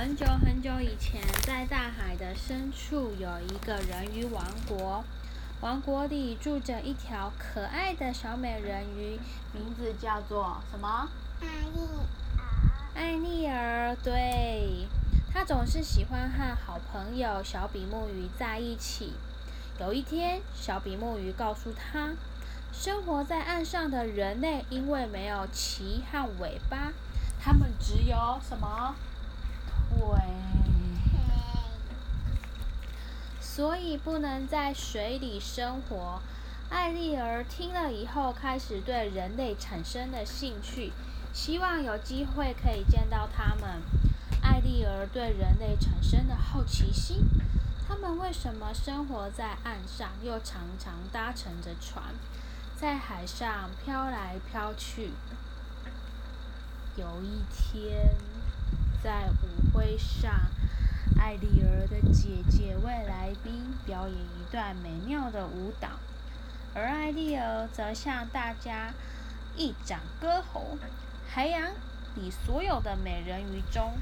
很久很久以前，在大海的深处有一个人鱼王国。王国里住着一条可爱的小美人鱼，名字叫做什么？艾丽儿。艾丽儿，对，她总是喜欢和好朋友小比目鱼在一起。有一天，小比目鱼告诉她，生活在岸上的人类因为没有鳍和尾巴，他们只有什么？腿，所以不能在水里生活。艾丽儿听了以后，开始对人类产生了兴趣，希望有机会可以见到他们。艾丽儿对人类产生了好奇心，他们为什么生活在岸上，又常常搭乘着船，在海上飘来飘去？有一天。在舞会上，艾丽儿的姐姐为来宾表演一段美妙的舞蹈，而艾丽儿则向大家一展歌喉。海洋里所有的美人鱼中，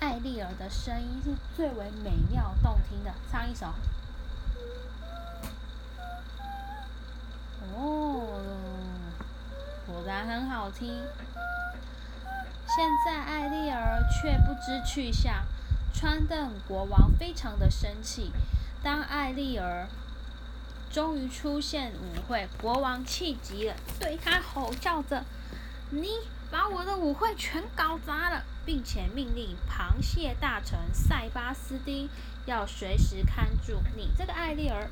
艾丽儿的声音是最为美妙动听的。唱一首。哦，果然很好听。现在艾丽儿却不知去向，川顿国王非常的生气。当艾丽儿终于出现舞会，国王气急了，对他吼叫着：“你把我的舞会全搞砸了！”并且命令螃蟹大臣塞巴斯丁要随时看住你这个艾丽儿。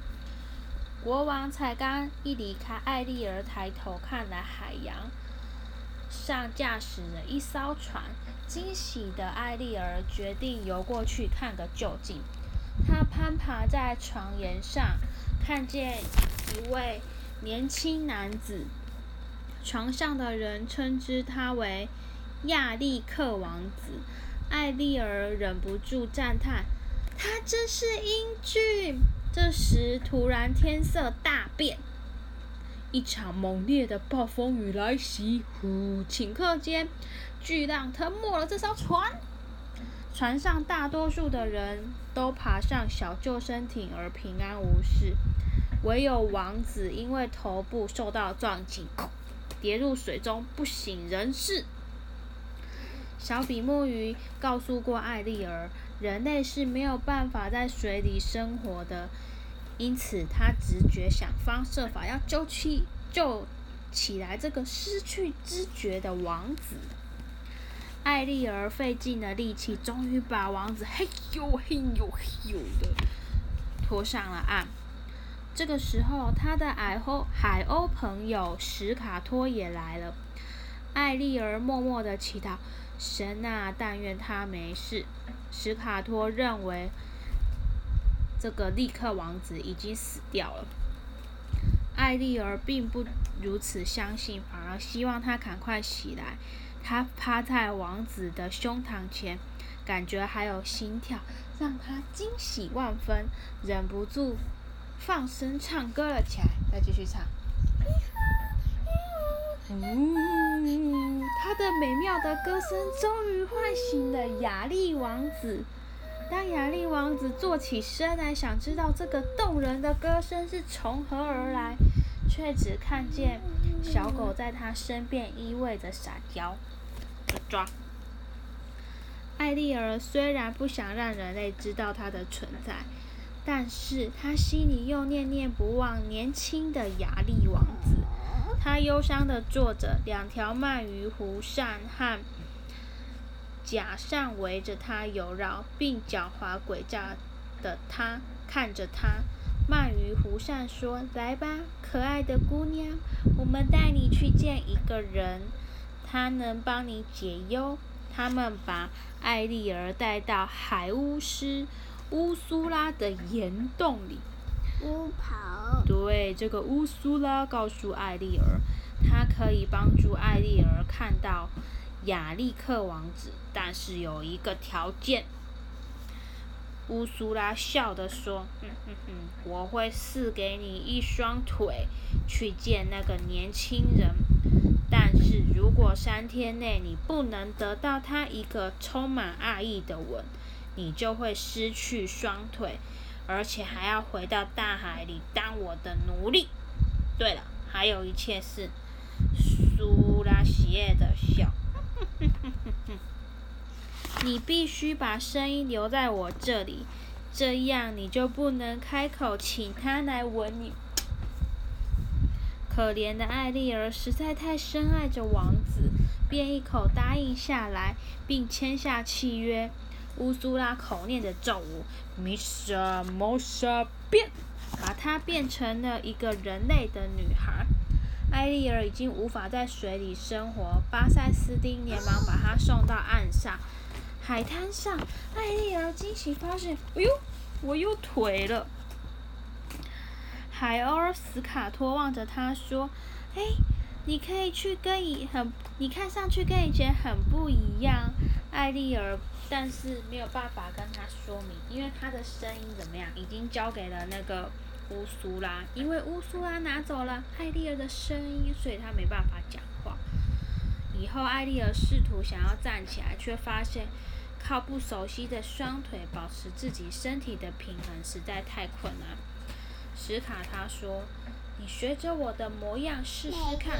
国王才刚一离开，艾丽儿抬头看了海洋。上驾驶了一艘船，惊喜的艾丽儿决定游过去看个究竟。她攀爬在床沿上，看见一位年轻男子。床上的人称之他为亚历克王子。艾丽儿忍不住赞叹：“他真是英俊！”这时，突然天色大变。一场猛烈的暴风雨来袭，呼！顷刻间，巨浪吞没了这艘船。船上大多数的人都爬上小救生艇而平安无事，唯有王子因为头部受到撞击，跌入水中不省人事。小比目鱼告诉过艾丽儿，人类是没有办法在水里生活的。因此，他直觉想方设法要救起、救起来这个失去知觉的王子。艾丽儿费尽了力气，终于把王子嘿呦嘿呦嘿呦的拖上了岸。这个时候，他的海鸥海鸥朋友史卡托也来了。艾丽儿默默的祈祷：“神啊，但愿他没事。”史卡托认为。这个立刻王子已经死掉了。艾丽儿并不如此相信，反而希望他赶快起来。他趴在王子的胸膛前，感觉还有心跳，让他惊喜万分，忍不住放声唱歌了起来。再继续唱。嗯，他的美妙的歌声终于唤醒了雅丽王子。当雅丽王子坐起身来，想知道这个动人的歌声是从何而来，却只看见小狗在他身边依偎着撒娇。抓！艾丽儿虽然不想让人类知道她的存在，但是她心里又念念不忘年轻的雅丽王子。她忧伤地坐着，两条鳗鱼湖扇和。假善围着他游绕，并狡猾诡诈的他看着他。鳗鱼湖上说：“来吧，可爱的姑娘，我们带你去见一个人，他能帮你解忧。”他们把艾丽儿带到海巫师乌苏拉的岩洞里。巫婆。对，这个乌苏拉告诉艾丽儿，他可以帮助艾丽儿看到。亚历克王子，但是有一个条件。乌苏拉笑着说：“哼哼哼，我会赐给你一双腿，去见那个年轻人。但是如果三天内你不能得到他一个充满爱意的吻，你就会失去双腿，而且还要回到大海里当我的奴隶。对了，还有一切是苏拉喜悦的笑。你必须把声音留在我这里，这样你就不能开口请他来吻你。可怜的艾丽儿实在太深爱着王子，便一口答应下来，并签下契约。乌苏拉口念着咒语，Misa Mosa 变，把她变成了一个人类的女孩。艾丽儿已经无法在水里生活，巴塞斯丁连忙把她送到岸上。海滩上，艾丽儿惊喜发现，哎呦，我又腿了。海鸥斯卡托望着他说：“哎，你可以去跟以很，你看上去跟以前很不一样。”艾丽儿，但是没有办法跟他说明，因为他的声音怎么样，已经交给了那个乌苏拉，因为乌苏拉拿走了艾丽儿的声音，所以她没办法讲话。以后，艾丽儿试图想要站起来，却发现靠不熟悉的双腿保持自己身体的平衡实在太困难。史卡他说：“你学着我的模样试试看。”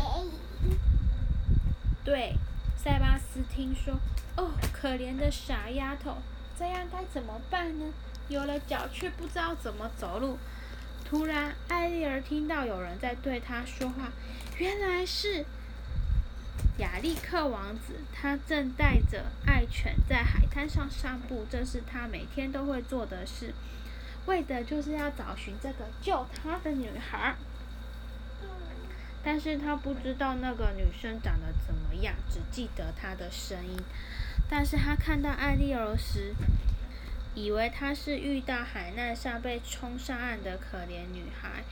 对，塞巴斯听说，哦，可怜的傻丫头，这样该怎么办呢？有了脚却不知道怎么走路。突然，艾丽儿听到有人在对她说话，原来是亚历克王子，他正带着爱犬在海滩上散步，这是他每天都会做的事。为的就是要找寻这个救他的女孩，但是他不知道那个女生长得怎么样，只记得她的声音。但是他看到艾丽儿时，以为她是遇到海难上被冲上岸的可怜女孩。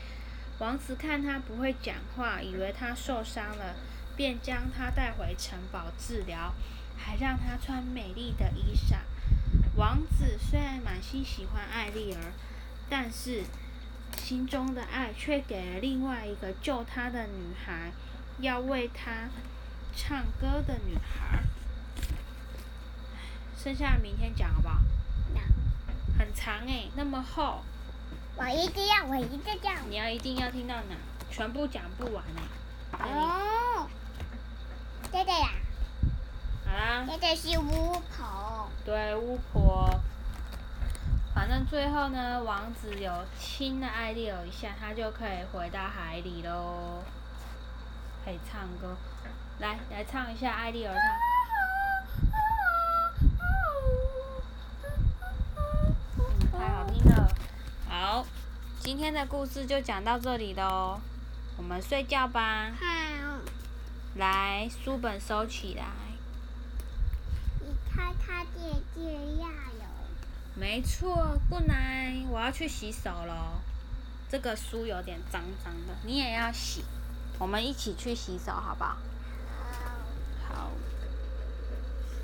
王子看她不会讲话，以为她受伤了，便将她带回城堡治疗，还让她穿美丽的衣裳。王子虽然满心喜欢艾丽儿，但是心中的爱却给了另外一个救他的女孩，要为他唱歌的女孩。剩下明天讲好不好？很长哎，那么厚。我一定要，我一定要。你要一定要听到哪？全部讲不完哎。哦。对对呀。好啦。这个是巫婆。对巫婆。反正最后呢，王子有亲了艾丽尔一下，他就可以回到海里喽，可以唱歌。来，来唱一下艾丽儿唱。太好今天的故事就讲到这里喽，我们睡觉吧。好。来，书本收起来。你看看姐姐呀。没错，不来，我要去洗手喽。这个书有点脏脏的，你也要洗。我们一起去洗手，好不好？好。好。